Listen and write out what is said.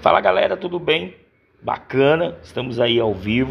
Fala galera, tudo bem? Bacana, estamos aí ao vivo.